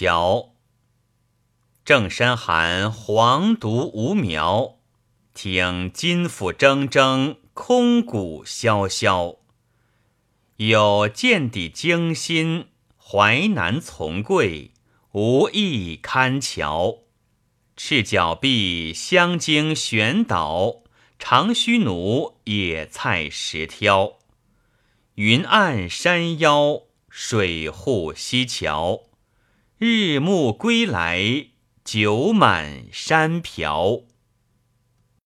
桥。正山寒，黄独无苗。听金斧铮铮，空谷萧萧。有见底惊心，淮南从贵，无意堪桥。赤脚臂，香精悬倒；长须奴，野菜石挑。云暗山腰，水户溪桥。日暮归来，酒满山瓢。